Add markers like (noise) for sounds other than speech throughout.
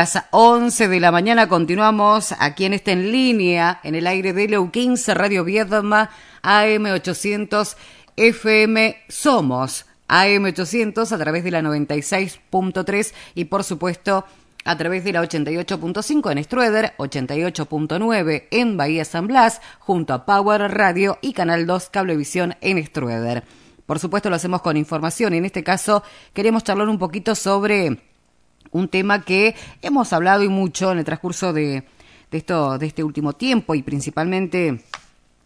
las 11 de la mañana continuamos aquí en esta en línea, en el aire de Leu 15, Radio Viedma, AM800, FM Somos, AM800 a través de la 96.3 y por supuesto a través de la 88.5 en Strueder, 88.9 en Bahía San Blas, junto a Power Radio y Canal 2 Cablevisión en Strueder. Por supuesto lo hacemos con información y en este caso queremos charlar un poquito sobre un tema que hemos hablado y mucho en el transcurso de, de, esto, de este último tiempo y principalmente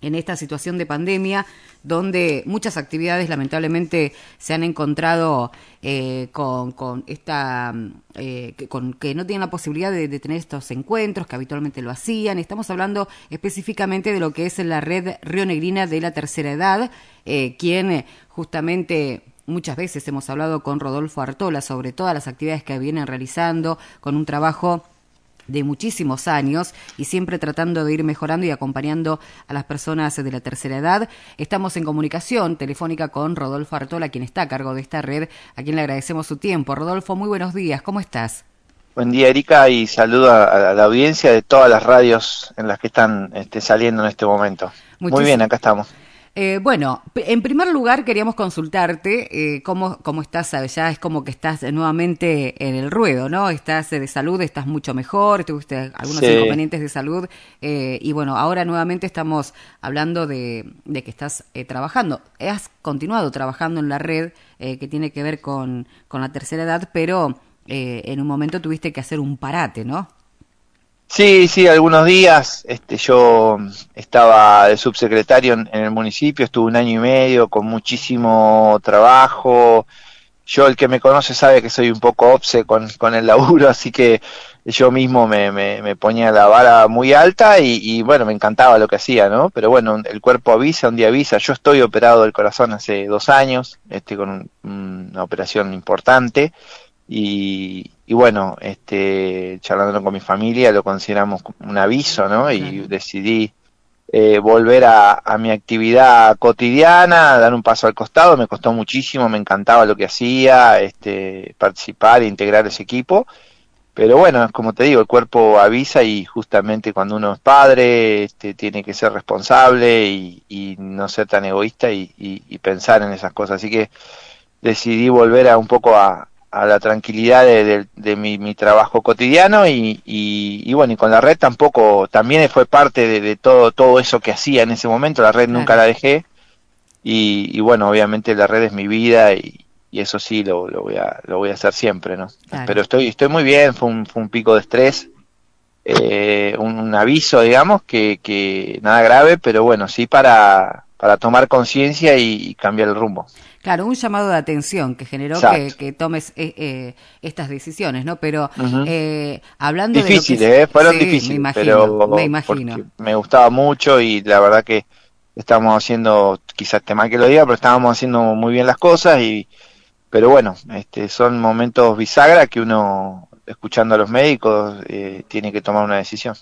en esta situación de pandemia, donde muchas actividades lamentablemente se han encontrado eh, con, con, esta, eh, con que no tienen la posibilidad de, tener estos encuentros que habitualmente lo hacían. Estamos hablando específicamente de lo que es la red Río Negrina de la tercera edad, eh, quien justamente Muchas veces hemos hablado con Rodolfo Artola sobre todas las actividades que vienen realizando, con un trabajo de muchísimos años y siempre tratando de ir mejorando y acompañando a las personas de la tercera edad. Estamos en comunicación telefónica con Rodolfo Artola, quien está a cargo de esta red, a quien le agradecemos su tiempo. Rodolfo, muy buenos días, ¿cómo estás? Buen día, Erika, y saludo a, la audiencia de todas las radios en las que están este, saliendo en este momento. Muchis muy bien, acá estamos. Eh, bueno, en primer lugar queríamos consultarte eh, cómo, cómo estás, ya es como que estás nuevamente en el ruedo, ¿no? Estás de salud, estás mucho mejor, tuviste algunos sí. inconvenientes de salud eh, y bueno, ahora nuevamente estamos hablando de, de que estás eh, trabajando. Has continuado trabajando en la red eh, que tiene que ver con, con la tercera edad, pero eh, en un momento tuviste que hacer un parate, ¿no? Sí, sí, algunos días. Este, yo estaba de subsecretario en, el municipio, estuve un año y medio con muchísimo trabajo. Yo, el que me conoce sabe que soy un poco obse con, el laburo, (laughs) así que yo mismo me, me, ponía la vara muy alta y, y, bueno, me encantaba lo que hacía, ¿no? Pero bueno, el cuerpo avisa, un día avisa. Yo estoy operado del corazón hace dos años, este, con un, una operación importante y, y bueno, este, charlándolo con mi familia, lo consideramos un aviso, ¿no? Y decidí eh, volver a, a, mi actividad cotidiana, dar un paso al costado, me costó muchísimo, me encantaba lo que hacía, este, participar e integrar ese equipo, pero bueno, como te digo, el cuerpo avisa y justamente cuando uno es padre, este, tiene que ser responsable y, y no ser tan egoísta y, y, y pensar en esas cosas, así que decidí volver a un poco a, a la tranquilidad de, de, de mi, mi, trabajo cotidiano y, y, y, bueno, y con la red tampoco, también fue parte de, de todo, todo eso que hacía en ese momento, la red nunca la dejé y, y, bueno, obviamente la red es mi vida y, y eso sí lo, lo, voy a, lo voy a hacer siempre, ¿no? Claro. Pero estoy, estoy muy bien, fue un, fue un pico de estrés, eh, un, un, aviso, digamos, que, que nada grave, pero bueno, sí para, para tomar conciencia y cambiar el rumbo. Claro, un llamado de atención que generó que, que, tomes eh, eh, estas decisiones, ¿no? Pero uh -huh. eh, hablando Difícil, de. Que... ¿eh? Fueron sí, difíciles, me imagino, pero me imagino. Me gustaba mucho y la verdad que estamos haciendo, quizás te mal que lo diga, pero estábamos haciendo muy bien las cosas y. Pero bueno, este, son momentos bisagra que uno escuchando a los médicos, eh, tiene que tomar una decisión.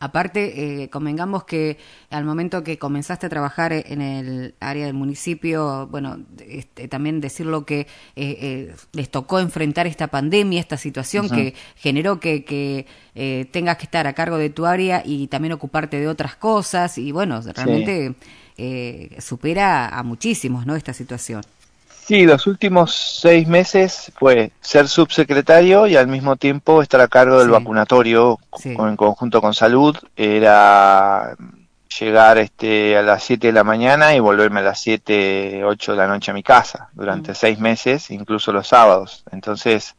Aparte, eh, convengamos que al momento que comenzaste a trabajar en el área del municipio, bueno, este, también decirlo que eh, eh, les tocó enfrentar esta pandemia, esta situación uh -huh. que generó que, que eh, tengas que estar a cargo de tu área y también ocuparte de otras cosas y bueno, realmente sí. supera a muchísimos, ¿no? Esta situación. Sí, los últimos seis meses fue ser subsecretario y al mismo tiempo estar a cargo del sí. vacunatorio sí. en conjunto con salud. Era llegar este, a las 7 de la mañana y volverme a las 7, 8 de la noche a mi casa durante mm. seis meses, incluso los sábados. Entonces,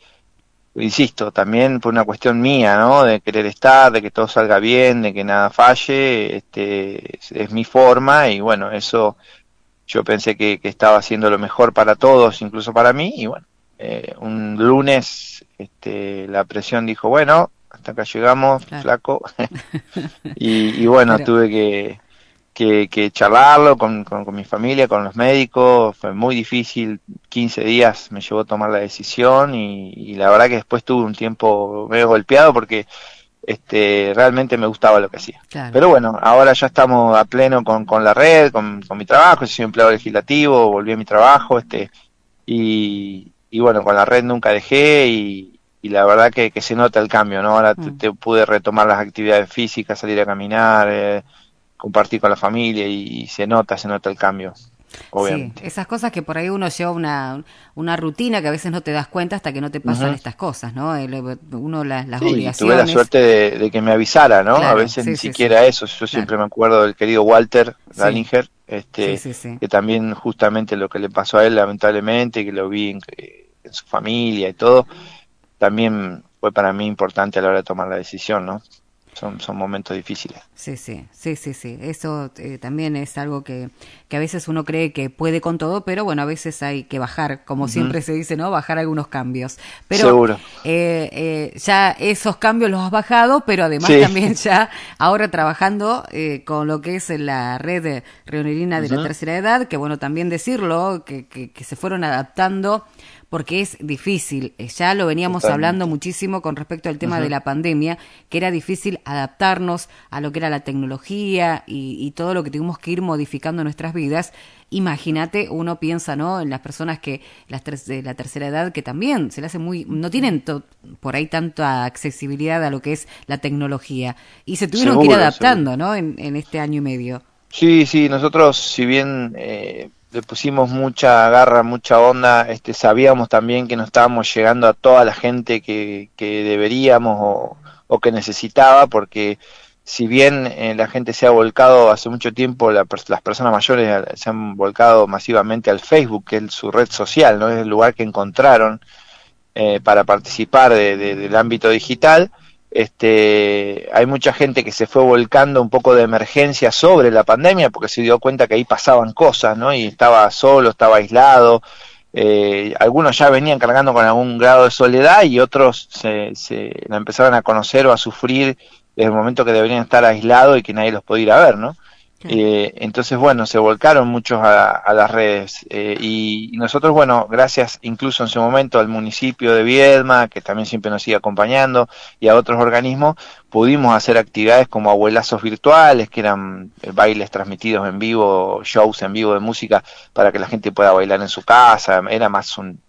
insisto, también por una cuestión mía, ¿no? De querer estar, de que todo salga bien, de que nada falle, este, es, es mi forma y bueno, eso yo pensé que, que, estaba haciendo lo mejor para todos, incluso para mí, y bueno, eh, un lunes este, la presión dijo, bueno, hasta acá llegamos, claro. flaco, (laughs) (laughs) y, y, bueno, Pero... tuve que, que, que charlarlo con, con, con, mi familia, con los médicos, fue muy difícil, 15 días me llevó a tomar la decisión y, y la verdad que después tuve un tiempo medio golpeado porque este, realmente me gustaba lo que hacía. Claro. Pero bueno, ahora ya estamos a pleno con, con la red, con, con mi trabajo, soy empleado legislativo, volví a mi trabajo, este, y, y bueno, con la red nunca dejé y, y la verdad que, que, se nota el cambio, ¿no? Ahora mm. te, pude retomar las actividades físicas, salir a caminar, eh, compartir con la familia y, se nota, se nota el cambio. Obviamente. Sí, esas cosas que por ahí uno lleva una, una rutina que a veces no te das cuenta hasta que no te pasan estas cosas, ¿no? uno las, las sí, Tuve la suerte de, que me avisara, ¿no? a veces ni siquiera eso. Yo siempre me acuerdo del querido Walter Dallinger, este, que también justamente lo que le pasó a él, lamentablemente, que lo vi en su familia y todo, también fue para mí importante a la hora de tomar la decisión, ¿no? Son, son momentos difíciles. Sí, sí, sí, sí, sí. Eso eh, también es algo que, que a veces uno cree que puede con todo, pero bueno, a veces hay que bajar, como siempre se dice, ¿no? Bajar algunos cambios. Pero, Seguro. Eh, eh, ya esos cambios los has bajado, pero además también ya ahora trabajando con lo que es la red reunirina de la tercera edad, que bueno, también decirlo, que, que, que se fueron adaptando porque es difícil. Eh, ya lo veníamos hablando muchísimo con respecto al tema de la pandemia, que era difícil adaptarnos a lo que era la tecnología y, todo lo que tuvimos que ir modificando en nuestras vidas. Imagínate, uno piensa, ¿no? En las personas que las de la tercera edad que también se le hace muy, no tienen por ahí tanta accesibilidad a lo que es la tecnología y se tuvieron que ir adaptando, ¿no? En, en, este año y medio. Sí, sí, nosotros, si bien eh, le pusimos mucha garra, mucha onda, este, sabíamos también que no estábamos llegando a toda la gente que, que deberíamos o, que necesitaba, porque si bien eh, la gente se ha volcado hace mucho tiempo, las personas mayores se han volcado masivamente al Facebook, que es su red social, no es el lugar que encontraron eh, para participar de, del ámbito digital, este, hay mucha gente que se fue volcando un poco de emergencia sobre la pandemia porque se dio cuenta que ahí pasaban cosas, ¿no? Y estaba solo, estaba aislado. Eh, algunos ya venían cargando con algún grado de soledad y otros se, se la empezaron a conocer o a sufrir desde el momento que deberían estar aislados y que nadie los podía ir a ver, ¿no? Eh, entonces, bueno, se volcaron muchos a, las redes eh, y, nosotros, bueno, gracias incluso en su momento al municipio de Viedma, que también siempre nos sigue acompañando, y a otros organismos, pudimos hacer actividades como abuelazos virtuales, que eran eh, bailes transmitidos en vivo, shows en vivo de música para que la gente pueda bailar en su casa, era más un,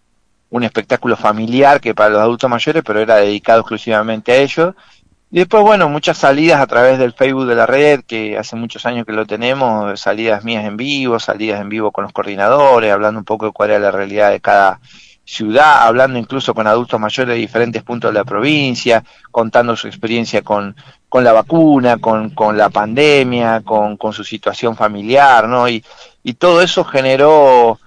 un espectáculo familiar que para los adultos mayores, pero era dedicado exclusivamente a ellos y después, bueno, muchas salidas a través del Facebook de la red, que hace muchos años que lo tenemos, salidas mías en vivo, salidas en vivo con los coordinadores, hablando un poco de cuál era la realidad de cada ciudad, hablando incluso con adultos mayores de diferentes puntos de la provincia, contando su experiencia con, con la vacuna, con, con la pandemia, con, con su situación familiar, ¿no? Y, y todo eso generó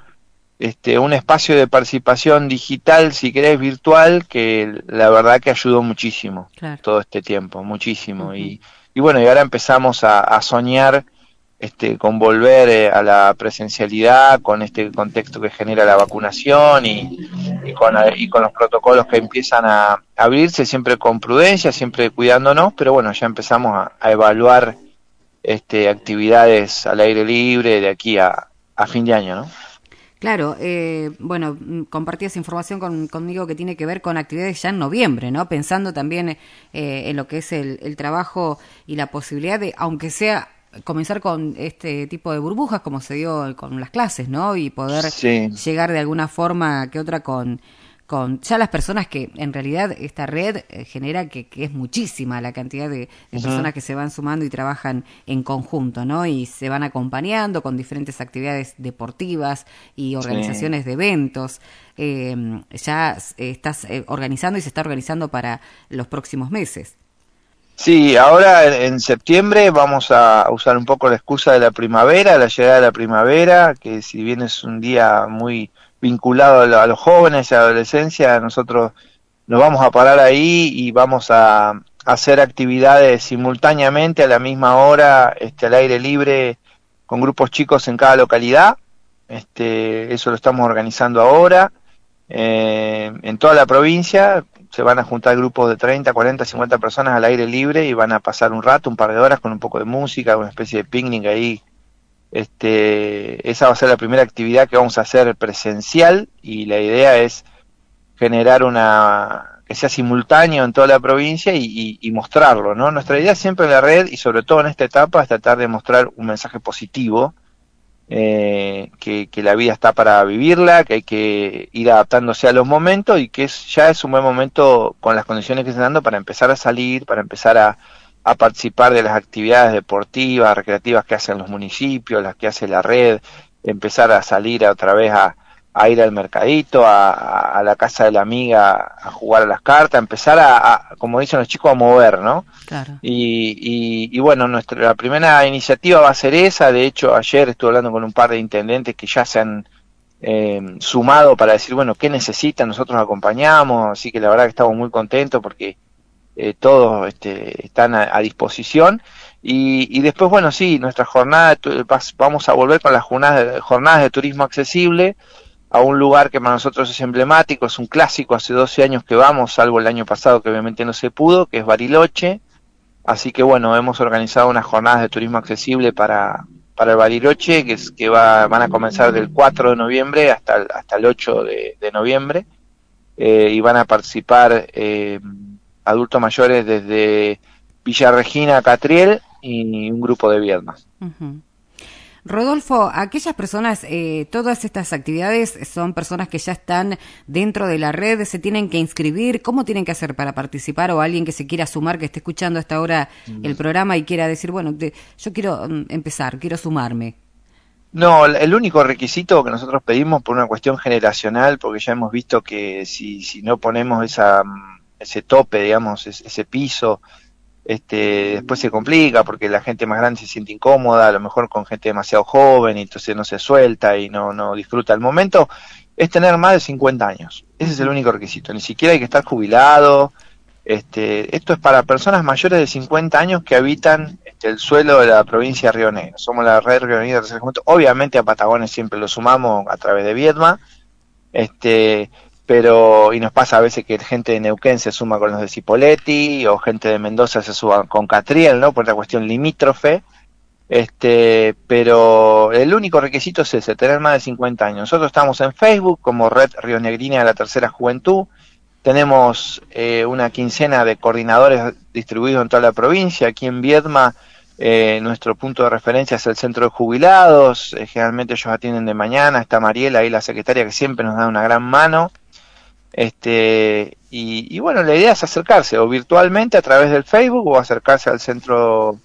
este, un espacio de participación digital, si querés, virtual, que la verdad que ayudó muchísimo todo este tiempo, muchísimo. y, y, bueno, y ahora empezamos a, soñar este, con volver eh, a la presencialidad, con este contexto que genera la vacunación y, y, con, y con los protocolos que empiezan a abrirse, siempre con prudencia, siempre cuidándonos, pero bueno, ya empezamos a, a evaluar este, actividades al aire libre de aquí a, a fin de año, ¿no? Claro, eh, bueno, mm, compartías información conmigo que tiene que ver con actividades ya en noviembre, ¿no? Pensando también eh, en lo que es el, trabajo y la posibilidad de, aunque sea comenzar con este tipo de burbujas como se dio con las clases, ¿no? Y poder llegar de alguna forma que otra con con ya las personas que en realidad esta red eh, genera que, es muchísima la cantidad de, personas que se van sumando y trabajan en conjunto, ¿no? Y se van acompañando con diferentes actividades deportivas y organizaciones de eventos. Eh, ya estás eh, organizando y se está organizando para los próximos meses. Sí, ahora en septiembre vamos a usar un poco la excusa de la primavera, la llegada de la primavera, que si bien es un día muy vinculado a, los jóvenes y a la adolescencia, nosotros nos vamos a parar ahí y vamos a, hacer actividades simultáneamente a la misma hora, este, al aire libre, con grupos chicos en cada localidad. Este, eso lo estamos organizando ahora. Eh, en toda la provincia se van a juntar grupos de 30, 40, 50 personas al aire libre y van a pasar un rato, un par de horas con un poco de música, una especie de picnic ahí este, esa va a ser la primera actividad que vamos a hacer presencial y la idea es generar una que sea simultáneo en toda la provincia y, mostrarlo, ¿no? Nuestra idea siempre en la red y sobre todo en esta etapa es tratar de mostrar un mensaje positivo eh, que, la vida está para vivirla, que hay que ir adaptándose a los momentos y que es, ya es un buen momento con las condiciones que están dando para empezar a salir, para empezar a, a participar de las actividades deportivas, recreativas que hacen los municipios, las que hace la red, empezar a salir otra vez a, a ir al mercadito, a, la casa de la amiga a jugar a las cartas, empezar a, como dicen los chicos, a mover, ¿no? Claro. Y, y, bueno, nuestra, la primera iniciativa va a ser esa, de hecho ayer estuve hablando con un par de intendentes que ya se han eh, sumado para decir, bueno, ¿qué necesitan? Nosotros acompañamos, así que la verdad que estamos muy contentos porque eh, todos este, están a, disposición. Y, y, después, bueno, sí, nuestra jornada, vamos a volver con las jornadas, jornadas de turismo accesible a un lugar que para nosotros es emblemático, es un clásico, hace 12 años que vamos, salvo el año pasado que obviamente no se pudo, que es Bariloche. Así que bueno, hemos organizado unas jornadas de turismo accesible para, para el Bariloche, que, es, que va, van a comenzar del 4 de noviembre hasta el, hasta el 8 de, noviembre, eh, y van a participar eh, adultos mayores desde Villa Regina, Catriel y un grupo de Viedmas. Rodolfo, aquellas personas, eh, todas estas actividades son personas que ya están dentro de la red, se tienen que inscribir, ¿cómo tienen que hacer para participar o alguien que se quiera sumar, que esté escuchando hasta ahora el programa y quiera decir, bueno, yo quiero mm, empezar, quiero sumarme? No, el único requisito que nosotros pedimos por una cuestión generacional, porque ya hemos visto que si, si no ponemos esa, mm, ese tope, digamos, ese piso, este, después se complica porque la gente más grande se siente incómoda, a lo mejor con gente demasiado joven y entonces no se suelta y no, no disfruta el momento, es tener más de 50 años. Ese es el único requisito, ni siquiera hay que estar jubilado. Este, esto es para personas mayores de 50 años que habitan este, el suelo de la provincia de Río Negro. Somos la red Río Negro de Obviamente a Patagones siempre lo sumamos a través de Viedma. Este, pero y nos pasa a veces que gente de Neuquén se suma con los de Cipoletti o gente de Mendoza se suma con Catriel, ¿no? Por la cuestión limítrofe. Este, pero el único requisito es ese, tener más de 50 años. Nosotros estamos en Facebook como Red Río Negrina de la Tercera Juventud. Tenemos eh, una quincena de coordinadores distribuidos en toda la provincia. Aquí en Viedma, eh, nuestro punto de referencia es el centro de jubilados. Eh, generalmente ellos atienden de mañana. Está Mariela ahí, la secretaria, que siempre nos da una gran mano. Este, y, bueno, la idea es acercarse o virtualmente a través del Facebook o acercarse al centro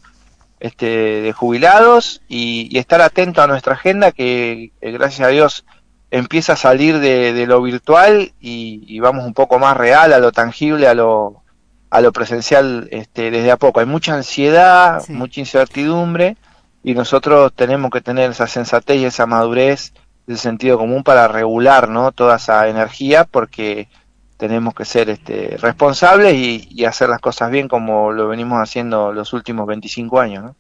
este, de jubilados y, estar atento a nuestra agenda que, gracias a Dios empieza a salir de, lo virtual y, vamos un poco más real, a lo tangible, a lo, a lo presencial este, desde a poco. Hay mucha ansiedad, mucha incertidumbre y nosotros tenemos que tener esa sensatez y esa madurez el sentido común para regular ¿no? toda esa energía porque tenemos que ser este, responsables y, y, hacer las cosas bien como lo venimos haciendo los últimos 25 años. ¿no?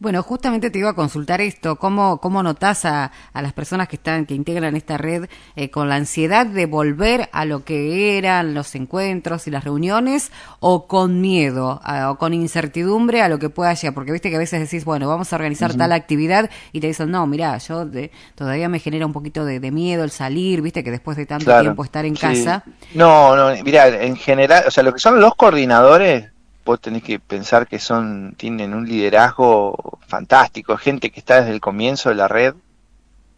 Bueno, justamente te iba a consultar esto, ¿cómo, cómo notás a, a las personas que están, que integran esta red eh, con la ansiedad de volver a lo que eran los encuentros y las reuniones o con miedo o con incertidumbre a lo que pueda llegar? Porque viste que a veces decís, bueno, vamos a organizar tal actividad y te dicen, no, mira, yo todavía me genera un poquito de, miedo el salir, viste que después de tanto tiempo estar en casa. No, no, mira, en general, o sea, lo que son los coordinadores vos tenés que pensar que son tienen un liderazgo fantástico, gente que está desde el comienzo de la red,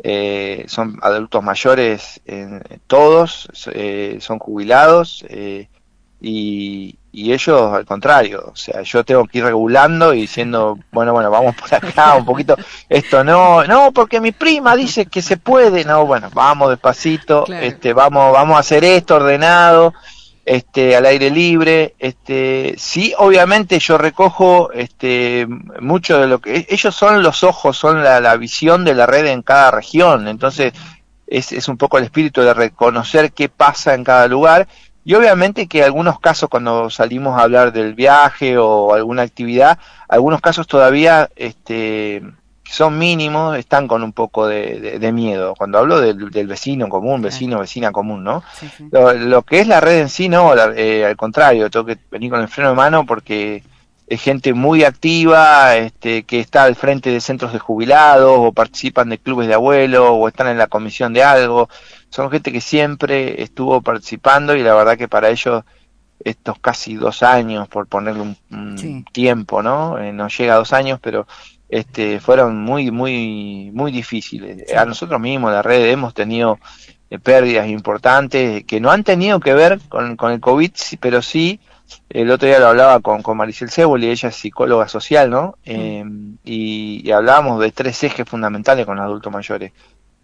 eh, son adultos mayores todos, eh, son jubilados eh, y, y, ellos al contrario, o sea, yo tengo que ir regulando y diciendo, (laughs) bueno, bueno, vamos por acá un poquito, esto no, no, porque mi prima dice que se puede, no, bueno, vamos despacito, este, vamos, vamos a hacer esto ordenado este, al aire libre, este, sí, obviamente yo recojo este, mucho de lo que ellos son los ojos, son la, visión de la red en cada región, entonces es, es, un poco el espíritu de reconocer qué pasa en cada lugar. Y obviamente que algunos casos cuando salimos a hablar del viaje o alguna actividad, algunos casos todavía este, son mínimos, están con un poco de, miedo. Cuando hablo del, vecino común, vecino, vecina común, ¿no? Lo, que es la red en sí, no, eh, al contrario, tengo que venir con el freno de mano porque es gente muy activa, este, que está al frente de centros de jubilados, o participan de clubes de abuelos, o están en la comisión de algo. Son gente que siempre estuvo participando y la verdad que para ellos estos casi dos años, por ponerle un, tiempo, ¿no? Eh, no llega a dos años, pero este, fueron muy, muy, muy difíciles. A nosotros mismos, la red, hemos tenido eh, pérdidas importantes que no han tenido que ver con, con el COVID, pero sí, el otro día lo hablaba con, con Maricel Cebol y ella es psicóloga social, ¿no? Eh, y, y, hablábamos de tres ejes fundamentales con los adultos mayores.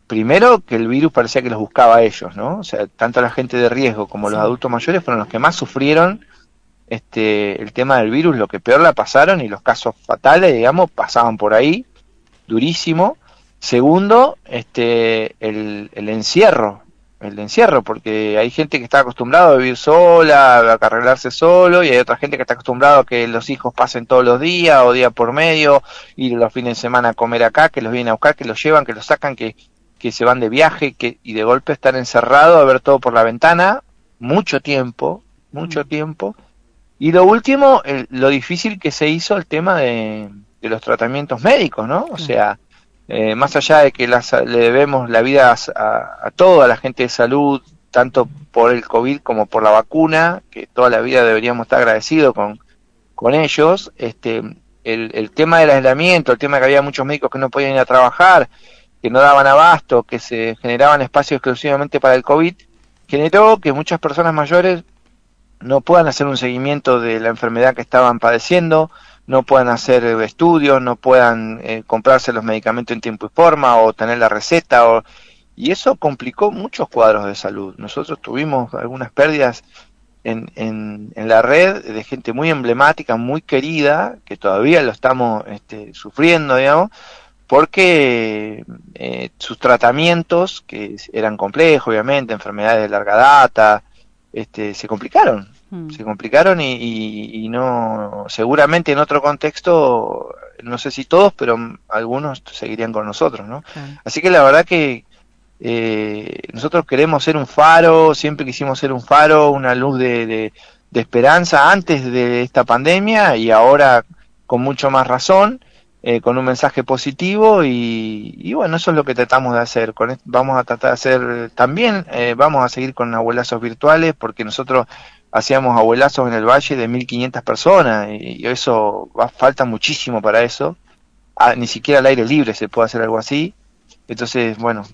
Primero, que el virus parecía que los buscaba a ellos, ¿no? O sea, tanto la gente de riesgo como los adultos mayores fueron los que más sufrieron este, el tema del virus, lo que peor la pasaron y los casos fatales, digamos, pasaban por ahí, durísimo. Segundo, este, el, el encierro, el encierro, porque hay gente que está acostumbrado a vivir sola, a arreglarse solo, y hay otra gente que está acostumbrado a que los hijos pasen todos los días o día por medio, ir los fines de semana a comer acá, que los vienen a buscar, que los llevan, que los sacan, que, que se van de viaje, que, y de golpe estar encerrado a ver todo por la ventana, mucho tiempo, mucho mm. tiempo, y lo último, lo difícil que se hizo el tema de, los tratamientos médicos, ¿no? O sea, eh, más allá de que las, le debemos la vida a, toda la gente de salud, tanto por el COVID como por la vacuna, que toda la vida deberíamos estar agradecidos con, con ellos, este, el, el tema del aislamiento, el tema de que había muchos médicos que no podían ir a trabajar, que no daban abasto, que se generaban espacios exclusivamente para el COVID, generó que muchas personas mayores no puedan hacer un seguimiento de la enfermedad que estaban padeciendo, no puedan hacer estudios, no puedan eh, comprarse los medicamentos en tiempo y forma o tener la receta. O, y eso complicó muchos cuadros de salud. Nosotros tuvimos algunas pérdidas en, en, en, la red de gente muy emblemática, muy querida, que todavía lo estamos este, sufriendo, digamos, porque eh, sus tratamientos, que eran complejos, obviamente, enfermedades de larga data, este, se complicaron, hmm. se complicaron y, no, seguramente en otro contexto, no sé si todos, pero algunos seguirían con nosotros, ¿no? Así que la verdad que eh, nosotros queremos ser un faro, siempre quisimos ser un faro, una luz de, de, de esperanza antes de esta pandemia y ahora con mucho más razón. Eh, con un mensaje positivo y, bueno, eso es lo que tratamos de hacer. Con vamos a tratar de hacer también, eh, vamos a seguir con abuelazos virtuales porque nosotros hacíamos abuelazos en el valle de 1500 personas y, eso va, falta muchísimo para eso. Ah, ni siquiera al aire libre se puede hacer algo así. Entonces, bueno,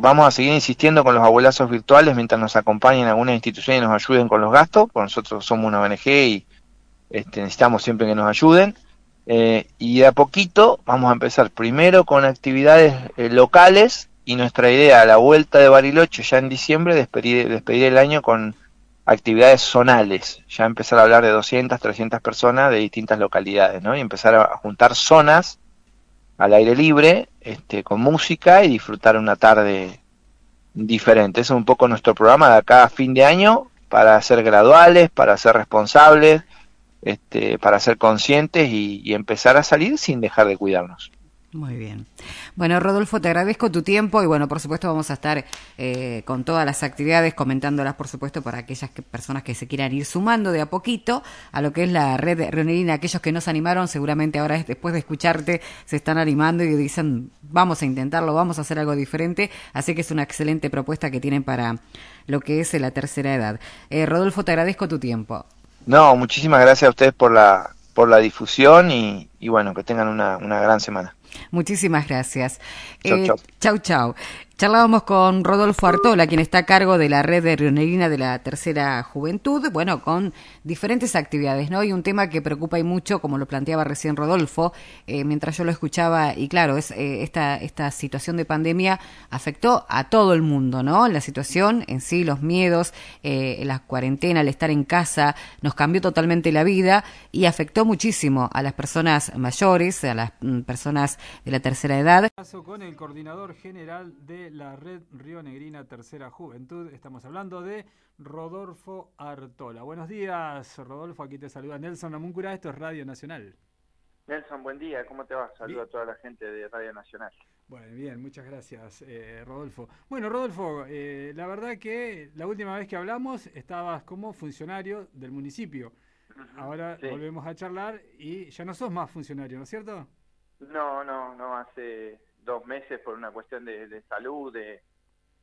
vamos a seguir insistiendo con los abuelazos virtuales mientras nos acompañen algunas instituciones y nos ayuden con los gastos, porque nosotros somos una ONG y este, necesitamos siempre que nos ayuden. Eh, y de a poquito vamos a empezar primero con actividades eh, locales y nuestra idea a la vuelta de Bariloche ya en diciembre despedir, despedir el año con actividades zonales, ya empezar a hablar de 200, 300 personas de distintas localidades, ¿no? Y empezar a juntar zonas al aire libre, este, con música y disfrutar una tarde diferente. Es un poco nuestro programa de acá a fin de año para ser graduales, para ser responsables, este, para ser conscientes y, empezar a salir sin dejar de cuidarnos. Muy bien. Bueno, Rodolfo, te agradezco tu tiempo y bueno, por supuesto vamos a estar eh, con todas las actividades, comentándolas, por supuesto, para aquellas personas que se quieran ir sumando de a poquito a lo que es la red de Aquellos que no se animaron, seguramente ahora después de escucharte se están animando y dicen, vamos a intentarlo, vamos a hacer algo diferente. Así que es una excelente propuesta que tienen para lo que es la tercera edad. Eh, Rodolfo, te agradezco tu tiempo. No, muchísimas gracias a ustedes por la, por la difusión y, y bueno, que tengan una, una gran semana. Muchísimas gracias. Chau, eh, chau. chau, chau. Charlábamos con Rodolfo Artola, quien está a cargo de la red de Rionerina de la Tercera Juventud, bueno, con diferentes actividades, ¿no? Y un tema que preocupa y mucho, como lo planteaba recién Rodolfo, eh, mientras yo lo escuchaba, y claro, es eh, esta, esta situación de pandemia afectó a todo el mundo, ¿no? La situación en sí, los miedos, eh, la cuarentena, el estar en casa, nos cambió totalmente la vida y afectó muchísimo a las personas mayores, a las mm, personas de la tercera edad. Con el coordinador general de la Red Río Negrina Tercera Juventud. Estamos hablando de Rodolfo Artola. Buenos días, Rodolfo. Aquí te saluda Nelson Amuncura. Esto es Radio Nacional. Nelson, buen día. ¿Cómo te va? Saludo a toda la gente de Radio Nacional. Bueno, bien, muchas gracias, eh, Rodolfo. Bueno, Rodolfo, eh, la verdad que la última vez que hablamos estabas como funcionario del municipio. Ahora volvemos a charlar y ya no sos más funcionario, ¿no es cierto? No, no, no. Hace dos meses por una cuestión de, salud, de,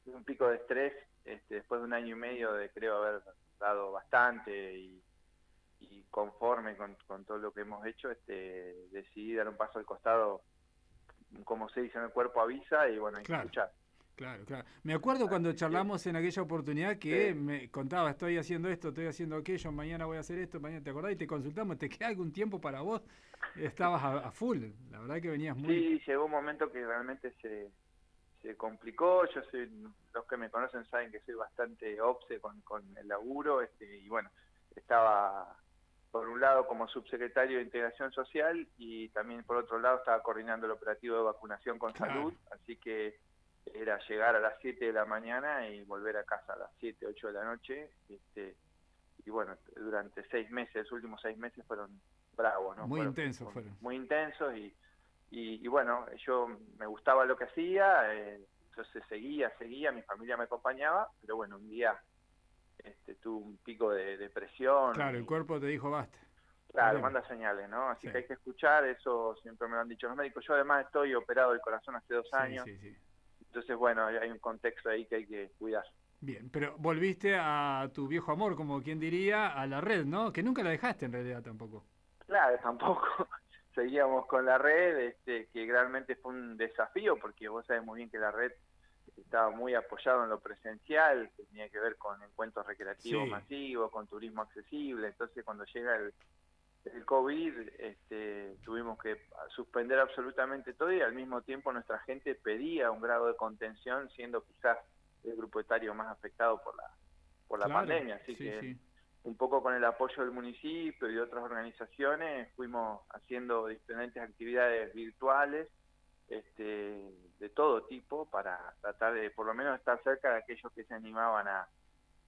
un pico de estrés, este, después de un año y medio de creo haber dado bastante y, conforme con, todo lo que hemos hecho, este, decidí dar un paso al costado, como se dice en el cuerpo avisa, y bueno, escuchar. Claro, claro. Me acuerdo cuando charlamos en aquella oportunidad que me contaba, estoy haciendo esto, estoy haciendo aquello, mañana voy a hacer esto, mañana te acordás y te consultamos, ¿te queda algún tiempo para vos? Estabas a, full, la verdad que venías muy... Sí, llegó un momento que realmente se, se complicó, yo soy, los que me conocen saben que soy bastante obse con, con el laburo, este, y bueno, estaba por un lado como subsecretario de Integración Social y también por otro lado estaba coordinando el operativo de vacunación con salud, así que era llegar a las 7 de la mañana y volver a casa a las 7, 8 de la noche. Este, y bueno, durante seis meses, los últimos seis meses fueron bravos, ¿no? Muy intensos fueron. Muy intensos y, y, bueno, yo me gustaba lo que hacía, eh, entonces seguía, seguía, mi familia me acompañaba, pero bueno, un día este, tuve un pico de depresión. Claro, el cuerpo te dijo basta. Claro, manda señales, ¿no? Así que hay que escuchar, eso siempre me lo han dicho los médicos. Yo además estoy operado del corazón hace dos años. Sí, sí, entonces, bueno, hay un contexto ahí que hay que cuidar. Bien, pero volviste a tu viejo amor, como quien diría, a la red, ¿no? Que nunca la dejaste en realidad tampoco. Claro, tampoco. (laughs) Seguíamos con la red, este, que realmente fue un desafío, porque vos sabés muy bien que la red estaba muy apoyado en lo presencial, que tenía que ver con encuentros recreativos masivos, con turismo accesible. Entonces, cuando llega el, el COVID este, tuvimos que suspender absolutamente todo y al mismo tiempo nuestra gente pedía un grado de contención siendo quizás el grupo etario más afectado por la por la pandemia. Así que un poco con el apoyo del municipio y de otras organizaciones fuimos haciendo diferentes actividades virtuales este, de todo tipo para tratar de por lo menos estar cerca de aquellos que se animaban a,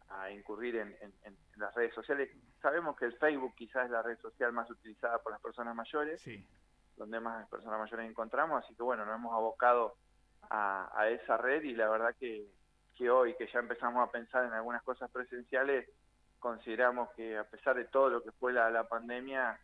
a incurrir en, las redes sociales. Sabemos que el Facebook quizás es la red social más utilizada por las personas mayores, donde más personas mayores encontramos, así que bueno, nos hemos abocado a, esa red y la verdad que, que hoy que ya empezamos a pensar en algunas cosas presenciales, consideramos que a pesar de todo lo que fue la, la pandemia,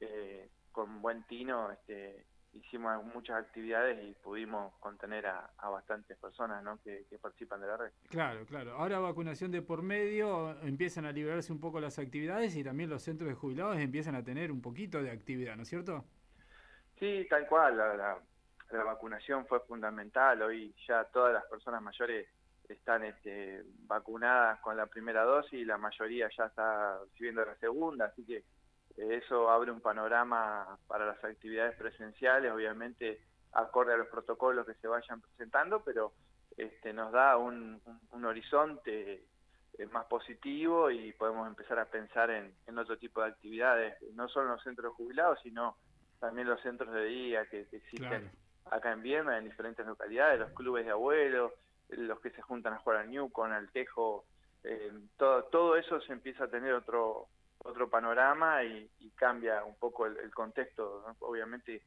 eh, con buen tino, este, hicimos muchas actividades y pudimos contener a, bastantes personas ¿no? que, participan de la red. Claro, claro. Ahora vacunación de por medio, empiezan a liberarse un poco las actividades y también los centros de jubilados empiezan a tener un poquito de actividad, ¿no es cierto? Sí, tal cual. La, vacunación fue fundamental. Hoy ya todas las personas mayores están este, vacunadas con la primera dosis y la mayoría ya está recibiendo la segunda, así que eso abre un panorama para las actividades presenciales, obviamente acorde a los protocolos que se vayan presentando, pero este, nos da un, horizonte eh, más positivo y podemos empezar a pensar en, otro tipo de actividades, no solo en los centros jubilados, sino también los centros de día que, existen acá en Viena, en diferentes localidades, los clubes de abuelos, los que se juntan a jugar al Newcon, al Tejo, eh, todo, todo eso se empieza a tener otro otro panorama y, cambia un poco el, contexto, obviamente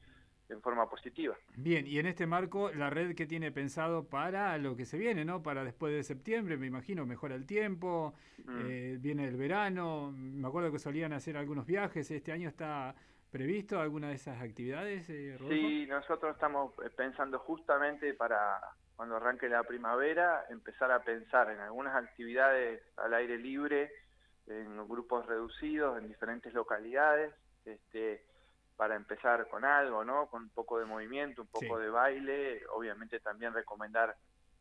en forma positiva. Bien, y en este marco, la red que tiene pensado para lo que se viene, ¿no? Para después de septiembre, me imagino, mejora el tiempo, mm. eh, viene el verano, me acuerdo que solían hacer algunos viajes, este año está previsto alguna de esas actividades, eh, Sí, nosotros estamos eh, pensando justamente para cuando arranque la primavera, empezar a pensar en algunas actividades al aire libre, en grupos reducidos, en diferentes localidades, este, para empezar con algo, ¿no? Con un poco de movimiento, un poco de baile, obviamente también recomendar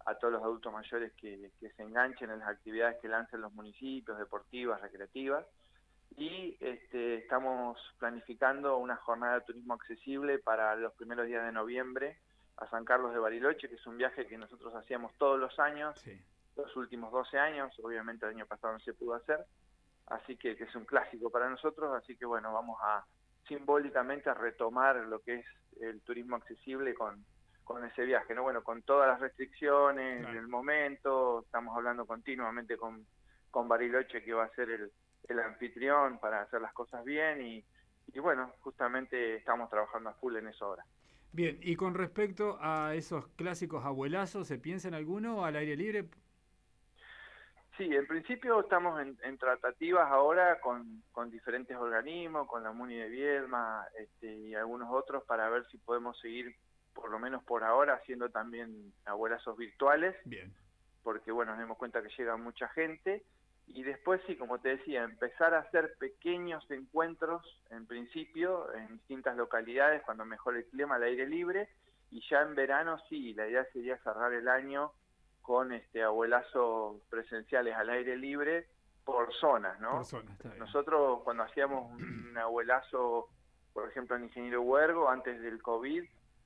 a todos los adultos mayores que, se enganchen en las actividades que lancen los municipios, deportivas, recreativas, y este, estamos planificando una jornada de turismo accesible para los primeros días de noviembre a San Carlos de Bariloche, que es un viaje que nosotros hacíamos todos los años, los últimos 12 años, obviamente el año pasado no se pudo hacer, así que, es un clásico para nosotros, así que bueno, vamos a simbólicamente a retomar lo que es el turismo accesible con, con ese viaje, ¿no? Bueno, con todas las restricciones del momento, estamos hablando continuamente con, con Bariloche que va a ser el, el anfitrión para hacer las cosas bien y, y bueno, justamente estamos trabajando a full en eso ahora. Bien, y con respecto a esos clásicos abuelazos, ¿se piensa en alguno al aire libre? Sí, en principio estamos en, tratativas ahora con, diferentes organismos, con la MUNI de Viedma este, y algunos otros para ver si podemos seguir, por lo menos por ahora, haciendo también abuelazos virtuales. Bien. Porque, bueno, nos dimos cuenta que llega mucha gente y después sí, como te decía, empezar a hacer pequeños encuentros en principio en distintas localidades cuando mejore el clima al aire libre y ya en verano sí, la idea sería cerrar el año con este abuelazos presenciales al aire libre por zonas, ¿no? Por. Nosotros cuando hacíamos un abuelazo, por ejemplo en Ingeniero Huergo, antes del COVID,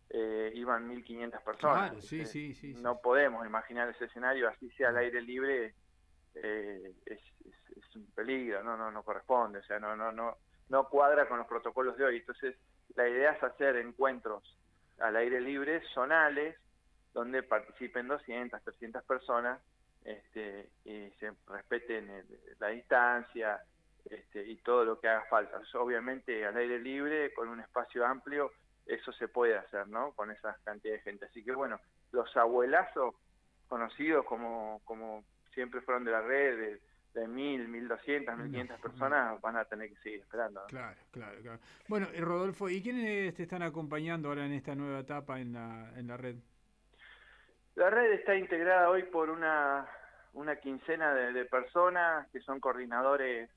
eh, iban 1.500 personas. Claro, sí, sí, sí, sí. No podemos imaginar ese escenario, así sea al aire libre, eh, es, es, es, un peligro, no, no, no corresponde, o sea, no, no, no, no cuadra con los protocolos de hoy. Entonces, la idea es hacer encuentros al aire libre, zonales, donde participen 200, 300 personas este, y se respeten el, la distancia este, y todo lo que haga falta. Obviamente, al aire libre, con un espacio amplio, eso se puede hacer, ¿no? Con esa cantidad de gente. Así que, bueno, los abuelazos conocidos como, como siempre fueron de la red, de, de mil, mil doscientas, mil quinientas personas van a tener que seguir esperando. ¿no? Claro, claro, claro. Bueno, Rodolfo, ¿y quiénes te están acompañando ahora en esta nueva etapa en la, en la red? La red está integrada hoy por una, una quincena de, de personas que son coordinadores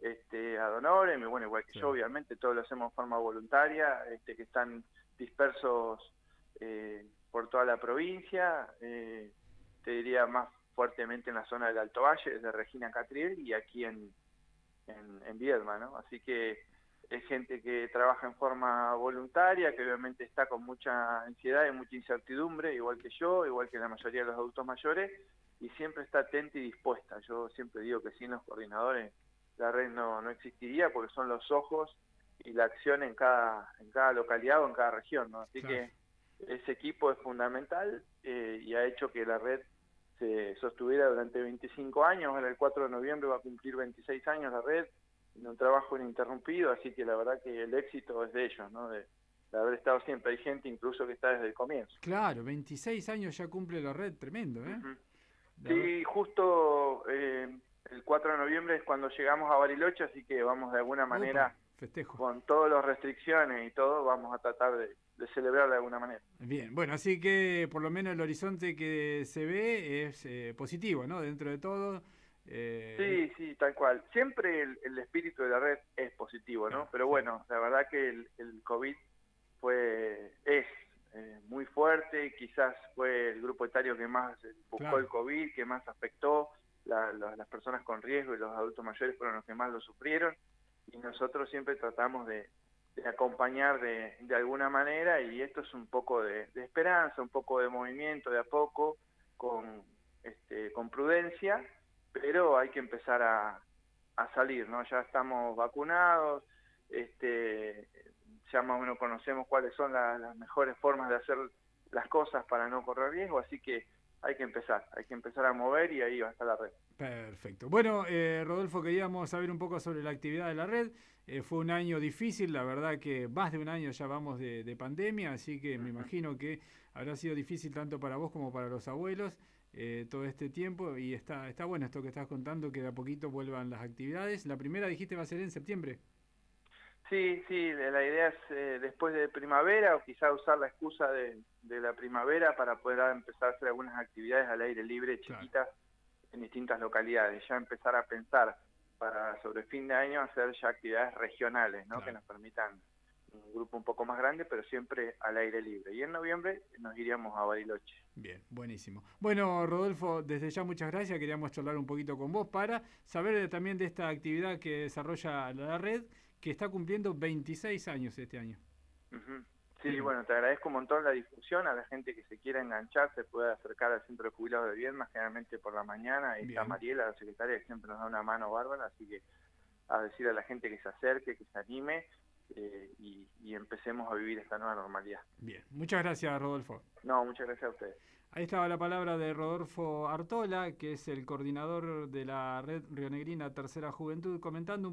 este, ad honorem, y bueno, igual que sí. yo, obviamente, todos lo hacemos de forma voluntaria, este, que están dispersos eh, por toda la provincia, eh, te diría más fuertemente en la zona del Alto Valle, desde Regina Catriel y aquí en, en, en Viedma, ¿no? Así que es gente que trabaja en forma voluntaria, que obviamente está con mucha ansiedad y mucha incertidumbre, igual que yo, igual que la mayoría de los adultos mayores, y siempre está atenta y dispuesta. Yo siempre digo que sin los coordinadores la red no, no existiría porque son los ojos y la acción en cada, en cada localidad o en cada región, ¿no? Así claro. que ese equipo es fundamental eh, y ha hecho que la red se sostuviera durante 25 años, ahora el 4 de noviembre va a cumplir 26 años la red, en un trabajo ininterrumpido, así que la verdad que el éxito es de ellos, ¿no? De, de, haber estado siempre, hay gente incluso que está desde el comienzo. Claro, 26 años ya cumple la red, tremendo, ¿eh? Uh -huh. Sí, justo eh, el 4 de noviembre es cuando llegamos a Bariloche, así que vamos de alguna manera, Opa, festejo. con todas las restricciones y todo, vamos a tratar de, de celebrar de alguna manera. Bien, bueno, así que por lo menos el horizonte que se ve es eh, positivo, ¿no? Dentro de todo. Eh... Sí, sí, tal cual. Siempre el, el, espíritu de la red es positivo, ¿no? Pero bueno, la verdad que el, el COVID fue, es eh, muy fuerte, quizás fue el grupo etario que más buscó claro. el COVID, que más afectó, la, la, las personas con riesgo y los adultos mayores fueron los que más lo sufrieron, y nosotros siempre tratamos de, de acompañar de, de, alguna manera y esto es un poco de, de, esperanza, un poco de movimiento de a poco, con, este, con prudencia, pero hay que empezar a, a salir, ¿no? Ya estamos vacunados, este, ya más o menos conocemos cuáles son la, las mejores formas de hacer las cosas para no correr riesgo, así que hay que empezar, hay que empezar a mover y ahí va a estar la red. Perfecto. Bueno, eh, Rodolfo, queríamos saber un poco sobre la actividad de la red. Eh, fue un año difícil, la verdad que más de un año ya vamos de, de pandemia, así que uh -huh. me imagino que habrá sido difícil tanto para vos como para los abuelos eh, todo este tiempo y está, está bueno esto que estás contando, que de a poquito vuelvan las actividades. La primera dijiste va a ser en septiembre. Sí, sí, la idea es eh, después de primavera o quizá usar la excusa de, de, la primavera para poder empezar a hacer algunas actividades al aire libre chiquitas. Claro en distintas localidades, ya empezar a pensar para sobre fin de año hacer ya actividades regionales, ¿no? Claro. Que nos permitan un grupo un poco más grande, pero siempre al aire libre. Y en noviembre nos iríamos a Bariloche. Bien, buenísimo. Bueno, Rodolfo, desde ya muchas gracias. Queríamos charlar un poquito con vos para saber también de esta actividad que desarrolla la red, que está cumpliendo 26 años este año. Uh -huh. Sí, bueno, te agradezco un montón la difusión, a la gente que se quiera enganchar se puede acercar al Centro de Jubilados de Viedma, generalmente por la mañana, y está Mariela, la secretaria, que siempre nos da una mano bárbara, así que a decir a la gente que se acerque, que se anime, eh, y, y, empecemos a vivir esta nueva normalidad. Bien, muchas gracias Rodolfo. No, muchas gracias a ustedes. Ahí estaba la palabra de Rodolfo Artola, que es el coordinador de la red Rionegrina Tercera Juventud, comentando un